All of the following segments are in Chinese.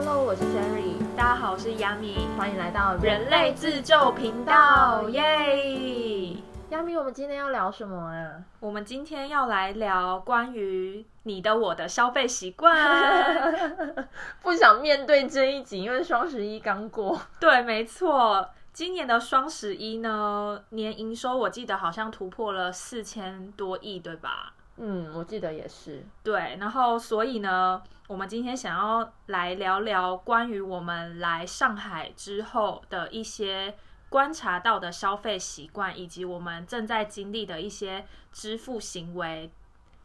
Hello，我是 Sherry，大家好，我是 Yami，欢迎来到人类自救频道，耶！Yami，我们今天要聊什么啊？我们今天要来聊关于你的我的消费习惯。不想面对这一集，因为双十一刚过。对，没错，今年的双十一呢，年营收我记得好像突破了四千多亿，对吧？嗯，我记得也是。对，然后所以呢，我们今天想要来聊聊关于我们来上海之后的一些观察到的消费习惯，以及我们正在经历的一些支付行为，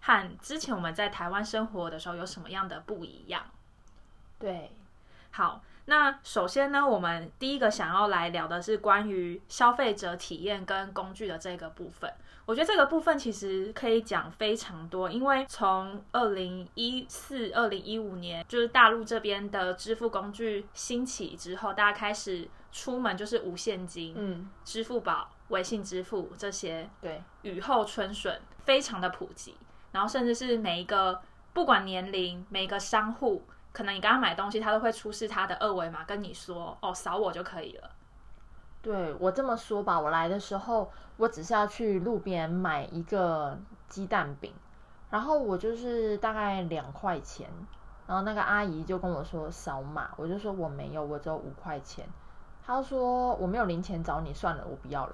和之前我们在台湾生活的时候有什么样的不一样。对，好。那首先呢，我们第一个想要来聊的是关于消费者体验跟工具的这个部分。我觉得这个部分其实可以讲非常多，因为从二零一四、二零一五年，就是大陆这边的支付工具兴起之后，大家开始出门就是无现金，嗯，支付宝、微信支付这些，对，雨后春笋，非常的普及。然后甚至是每一个不管年龄，每个商户。可能你刚刚买东西，他都会出示他的二维码，跟你说：“哦，扫我就可以了。”对我这么说吧，我来的时候，我只是要去路边买一个鸡蛋饼，然后我就是大概两块钱，然后那个阿姨就跟我说扫码，我就说我没有，我只有五块钱。她说我没有零钱找你，算了，我不要了。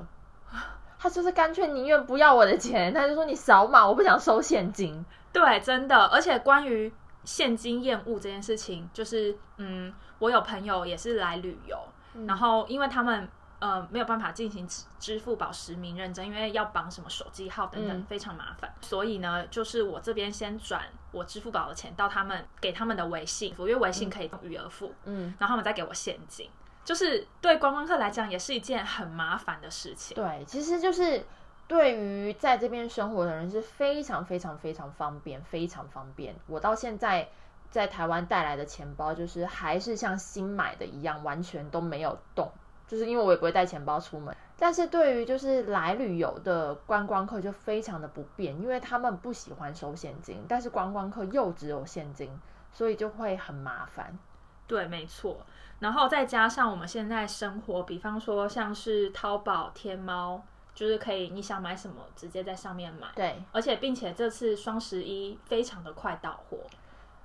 他就是干脆宁愿不要我的钱，他就说你扫码，我不想收现金。对，真的，而且关于。现金厌恶这件事情，就是嗯，我有朋友也是来旅游，然后因为他们呃没有办法进行支支付宝实名认证，因为要绑什么手机号等等，非常麻烦。所以呢，就是我这边先转我支付宝的钱到他们给他们的微信，因为微信可以用余额付，嗯，然后他们再给我现金，就是对观光客来讲也是一件很麻烦的事情。对，其实就是。对于在这边生活的人是非常非常非常方便，非常方便。我到现在在台湾带来的钱包，就是还是像新买的一样，完全都没有动。就是因为我也不会带钱包出门。但是对于就是来旅游的观光客就非常的不便，因为他们不喜欢收现金，但是观光客又只有现金，所以就会很麻烦。对，没错。然后再加上我们现在生活，比方说像是淘宝、天猫。就是可以，你想买什么，直接在上面买。对，而且并且这次双十一非常的快到货。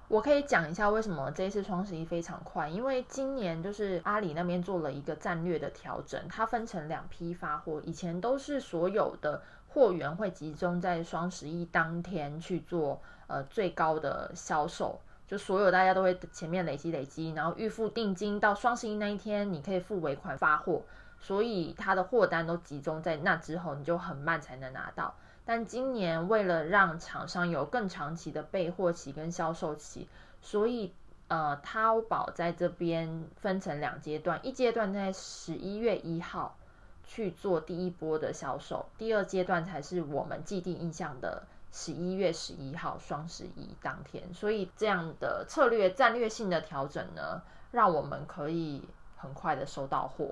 我可以讲一下为什么这一次双十一非常快，因为今年就是阿里那边做了一个战略的调整，它分成两批发货，以前都是所有的货源会集中在双十一当天去做呃最高的销售，就所有大家都会前面累积累积，然后预付定金到双十一那一天，你可以付尾款发货。所以它的货单都集中在那之后，你就很慢才能拿到。但今年为了让厂商有更长期的备货期跟销售期，所以呃，淘宝在这边分成两阶段，一阶段在十一月一号去做第一波的销售，第二阶段才是我们既定印象的十一月十一号双十一当天。所以这样的策略战略性的调整呢，让我们可以很快的收到货。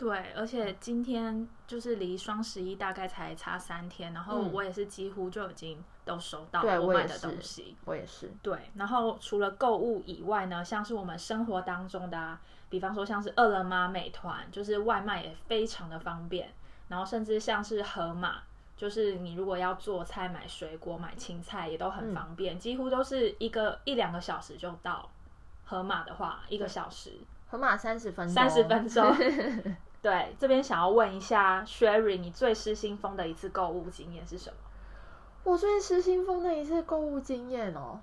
对，而且今天就是离双十一大概才差三天，然后我也是几乎就已经都收到我买的东西。我也是。对，然后除了购物以外呢，像是我们生活当中的，比方说像是饿了么、美团，就是外卖也非常的方便。然后甚至像是盒马，就是你如果要做菜、买水果、买青菜也都很方便，几乎都是一个一两个小时就到。盒马的话，一个小时。盒马三十分钟。三十分钟。对，这边想要问一下，Sherry，你最失心疯的一次购物经验是什么？我最失心疯的一次购物经验哦，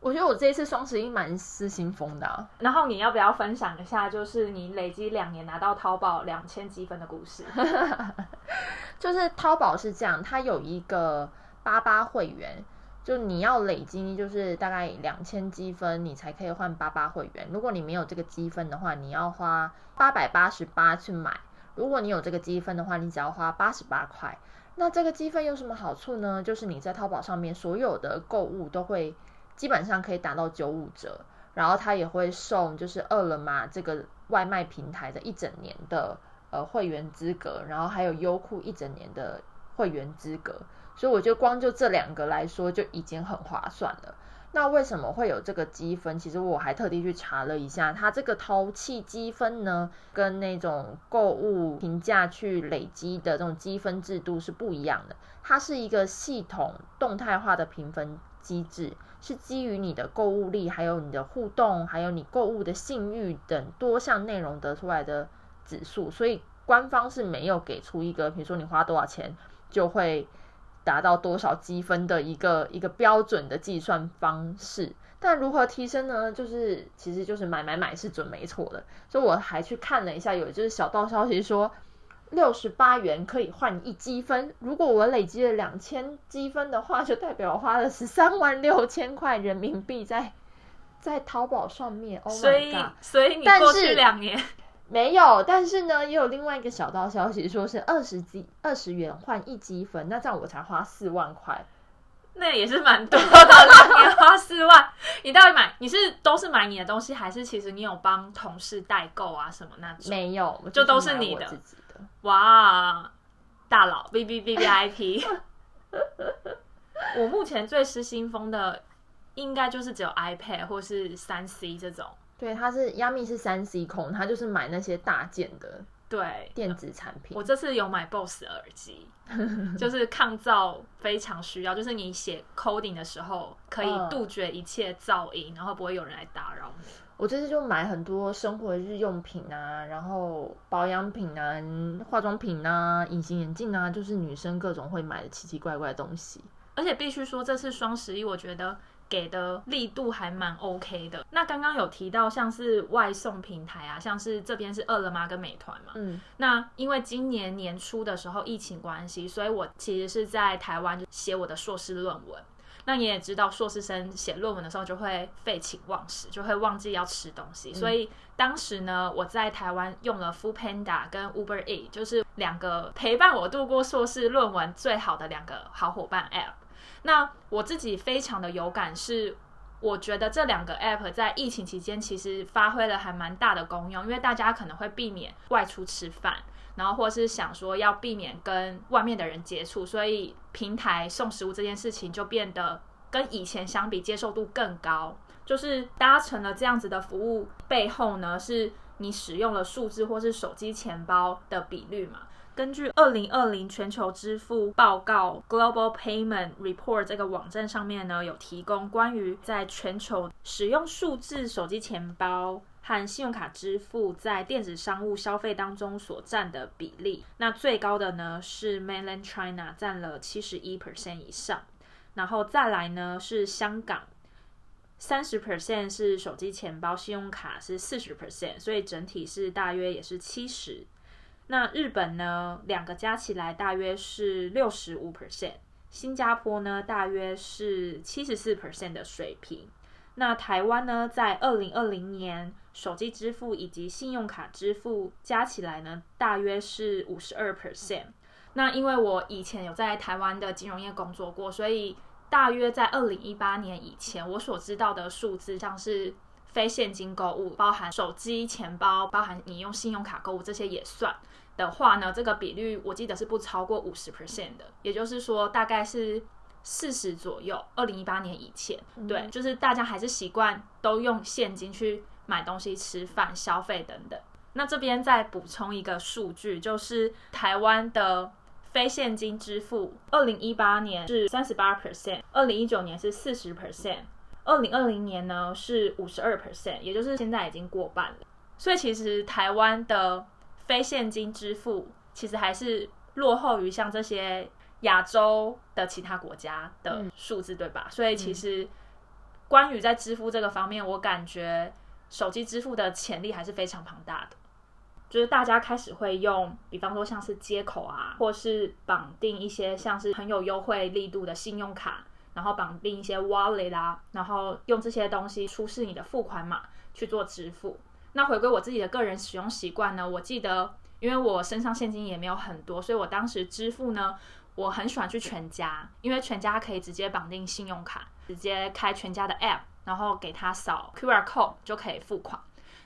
我觉得我这一次双十一蛮失心疯的。然后你要不要分享一下，就是你累积两年拿到淘宝两千积分的故事？就是淘宝是这样，它有一个八八会员。就你要累积，就是大概两千积分，你才可以换八八会员。如果你没有这个积分的话，你要花八百八十八去买。如果你有这个积分的话，你只要花八十八块。那这个积分有什么好处呢？就是你在淘宝上面所有的购物都会基本上可以打到九五折，然后它也会送就是饿了么这个外卖平台的一整年的呃会员资格，然后还有优酷一整年的会员资格。所以我觉得光就这两个来说就已经很划算了。那为什么会有这个积分？其实我还特地去查了一下，它这个淘气积分呢，跟那种购物评价去累积的这种积分制度是不一样的。它是一个系统动态化的评分机制，是基于你的购物力、还有你的互动、还有你购物的信誉等多项内容得出来的指数。所以官方是没有给出一个，比如说你花多少钱就会。达到多少积分的一个一个标准的计算方式，但如何提升呢？就是其实就是买买买是准没错的，所以我还去看了一下，有就是小道消息说，六十八元可以换一积分，如果我累积了两千积分的话，就代表我花了十三万六千块人民币在在淘宝上面。所以所以你过去两年。没有，但是呢，也有另外一个小道消息，说是二十积二十元换一积分，那这样我才花四万块，那也是蛮多的。两年花四万，你到底买你是都是买你的东西，还是其实你有帮同事代购啊什么那种？没有，就都是你的。哇，大佬 B B B B I P，我目前最失心疯的应该就是只有 iPad 或是三 C 这种。对，他是亚米是三 C 控，他就是买那些大件的对电子产品。我这次有买 BOSS 耳机，就是抗噪非常需要，就是你写 coding 的时候可以杜绝一切噪音，然后不会有人来打扰你。我这次就买很多生活日用品啊，然后保养品啊、化妆品啊、隐形眼镜啊，就是女生各种会买的奇奇怪怪的东西。而且必须说，这次双十一，我觉得。给的力度还蛮 OK 的。那刚刚有提到像是外送平台啊，像是这边是饿了么跟美团嘛。嗯。那因为今年年初的时候疫情关系，所以我其实是在台湾写我的硕士论文。那你也知道，硕士生写论文的时候就会废寝忘食，就会忘记要吃东西。所以当时呢，我在台湾用了 Food Panda 跟 Uber E，就是两个陪伴我度过硕士论文最好的两个好伙伴 App。那我自己非常的有感，是我觉得这两个 app 在疫情期间其实发挥了还蛮大的功用，因为大家可能会避免外出吃饭，然后或是想说要避免跟外面的人接触，所以平台送食物这件事情就变得跟以前相比接受度更高。就是搭乘了这样子的服务背后呢，是你使用了数字或是手机钱包的比率嘛？根据二零二零全球支付报告 Global Payment Report 这个网站上面呢，有提供关于在全球使用数字手机钱包和信用卡支付在电子商务消费当中所占的比例。那最高的呢是 Mainland China 占了七十一 percent 以上，然后再来呢是香港，三十 percent 是手机钱包，信用卡是四十 percent，所以整体是大约也是七十。那日本呢，两个加起来大约是六十五 percent，新加坡呢大约是七十四 percent 的水平。那台湾呢，在二零二零年手机支付以及信用卡支付加起来呢，大约是五十二 percent。那因为我以前有在台湾的金融业工作过，所以大约在二零一八年以前，我所知道的数字像是非现金购物，包含手机、钱包，包含你用信用卡购物这些也算。的话呢，这个比率我记得是不超过五十 percent 的，也就是说大概是四十左右。二零一八年以前，对，就是大家还是习惯都用现金去买东西、吃饭、消费等等。那这边再补充一个数据，就是台湾的非现金支付，二零一八年是三十八 percent，二零一九年是四十 percent，二零二零年呢是五十二 percent，也就是现在已经过半了。所以其实台湾的非现金支付其实还是落后于像这些亚洲的其他国家的数字，对吧？所以其实关于在支付这个方面，我感觉手机支付的潜力还是非常庞大的。就是大家开始会用，比方说像是接口啊，或是绑定一些像是很有优惠力度的信用卡，然后绑定一些 wallet 啦，然后用这些东西出示你的付款码去做支付。那回归我自己的个人使用习惯呢？我记得，因为我身上现金也没有很多，所以我当时支付呢，我很喜欢去全家，因为全家可以直接绑定信用卡，直接开全家的 App，然后给他扫 QR code 就可以付款。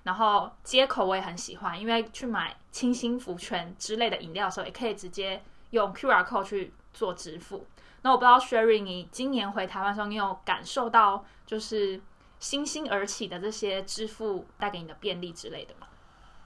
然后接口我也很喜欢，因为去买清新福泉之类的饮料的时候，也可以直接用 QR code 去做支付。那我不知道 Sherry，你今年回台湾的时候，你有感受到就是新兴而起的这些支付带给你的便利之类的吗？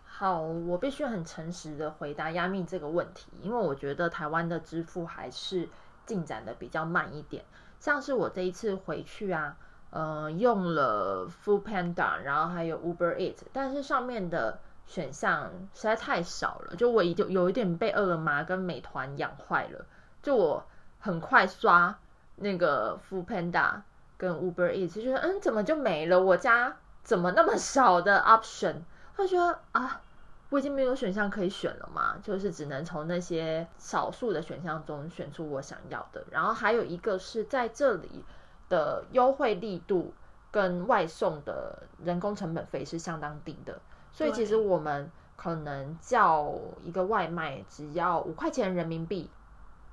好，我必须很诚实的回答亚密这个问题，因为我觉得台湾的支付还是进展的比较慢一点。像是我这一次回去啊，呃，用了 Food Panda，然后还有 Uber Eat，但是上面的选项实在太少了，就我已经有一点被饿了么跟美团养坏了。就我很快刷那个 Food Panda 跟 Uber Eat，就觉得嗯，怎么就没了？我家怎么那么少的 option？我觉得啊，我已经没有选项可以选了嘛，就是只能从那些少数的选项中选出我想要的。然后还有一个是在这里的优惠力度跟外送的人工成本费是相当低的，所以其实我们可能叫一个外卖只要五块钱人民币，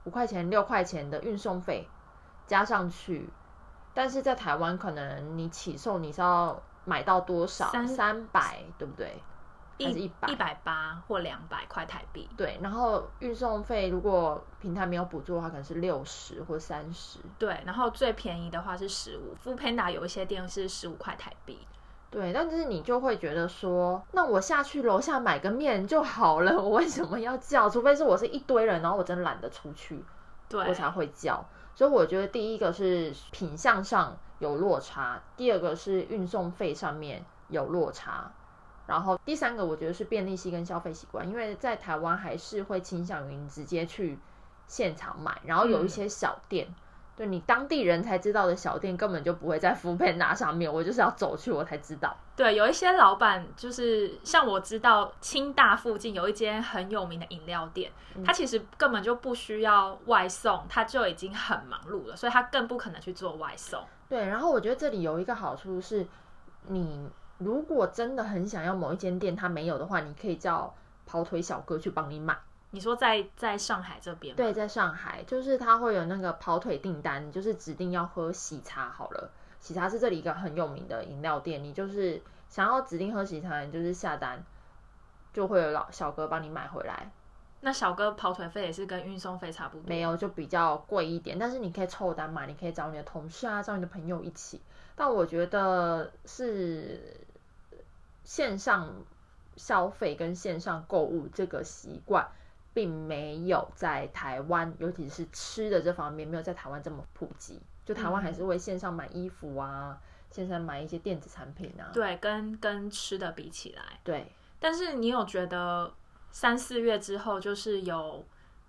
五块钱六块钱的运送费加上去，但是在台湾可能你起售你是要。买到多少？三三百，对不对？还是一百？一百八或两百块台币。对，然后运送费如果平台没有补助的话，可能是六十或三十。对，然后最便宜的话是十五。富 Panda 有一些店是十五块台币。对，但是你就会觉得说，那我下去楼下买个面就好了，我为什么要叫？除非是我是一堆人，然后我真懒得出去，对我才会叫。所以我觉得第一个是品相上有落差，第二个是运送费上面有落差，然后第三个我觉得是便利性跟消费习惯，因为在台湾还是会倾向于直接去现场买，然后有一些小店。对你当地人才知道的小店，根本就不会在福佩拿上面。我就是要走去，我才知道。对，有一些老板就是像我知道清大附近有一间很有名的饮料店，他其实根本就不需要外送，他就已经很忙碌了，所以他更不可能去做外送。对，然后我觉得这里有一个好处是，你如果真的很想要某一间店，他没有的话，你可以叫跑腿小哥去帮你买。你说在在上海这边？对，在上海，就是他会有那个跑腿订单，就是指定要喝喜茶好了。喜茶是这里一个很有名的饮料店，你就是想要指定喝喜茶，你就是下单，就会有老小哥帮你买回来。那小哥跑腿费也是跟运送费差不多？没有，就比较贵一点。但是你可以凑单嘛，你可以找你的同事啊，找你的朋友一起。但我觉得是线上消费跟线上购物这个习惯。并没有在台湾，尤其是吃的这方面，没有在台湾这么普及。就台湾还是会线上买衣服啊，线上买一些电子产品啊。对，跟跟吃的比起来，对。但是你有觉得三四月之后就是有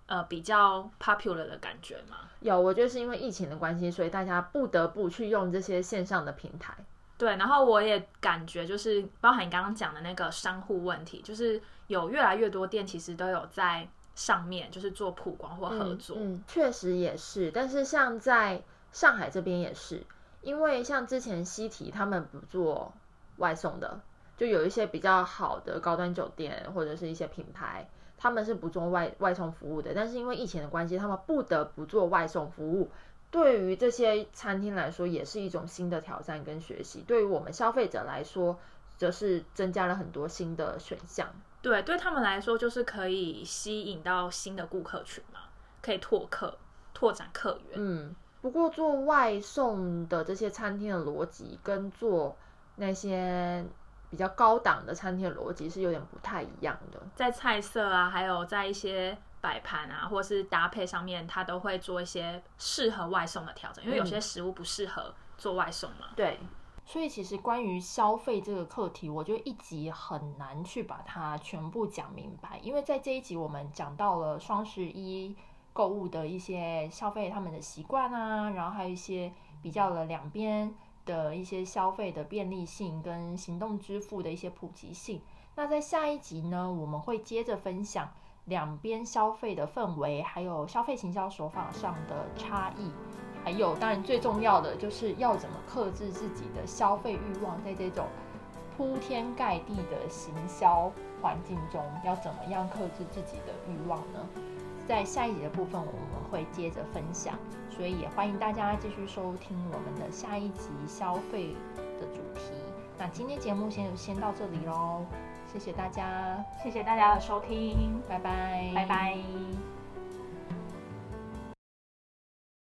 呃比较 popular 的感觉吗？有，我觉得是因为疫情的关系，所以大家不得不去用这些线上的平台。对，然后我也感觉就是包含你刚刚讲的那个商户问题，就是有越来越多店其实都有在上面就是做曝光或合作。嗯，确实也是。但是像在上海这边也是，因为像之前西提他们不做外送的，就有一些比较好的高端酒店或者是一些品牌，他们是不做外外送服务的。但是因为疫情的关系，他们不得不做外送服务。对于这些餐厅来说，也是一种新的挑战跟学习；对于我们消费者来说，则是增加了很多新的选项。对，对他们来说，就是可以吸引到新的顾客群嘛，可以拓客、拓展客源。嗯，不过做外送的这些餐厅的逻辑，跟做那些比较高档的餐厅的逻辑是有点不太一样的，在菜色啊，还有在一些。摆盘啊，或是搭配上面，它都会做一些适合外送的调整，因为有些食物不适合做外送嘛。对，所以其实关于消费这个课题，我觉得一集很难去把它全部讲明白，因为在这一集我们讲到了双十一购物的一些消费他们的习惯啊，然后还有一些比较了两边的一些消费的便利性跟行动支付的一些普及性。那在下一集呢，我们会接着分享。两边消费的氛围，还有消费行销手法上的差异，还有当然最重要的就是要怎么克制自己的消费欲望，在这种铺天盖地的行销环境中，要怎么样克制自己的欲望呢？在下一集的部分我们会接着分享，所以也欢迎大家继续收听我们的下一集消费的主题。那今天节目先就先到这里喽。谢谢大家，谢谢大家的收听，拜拜，拜拜。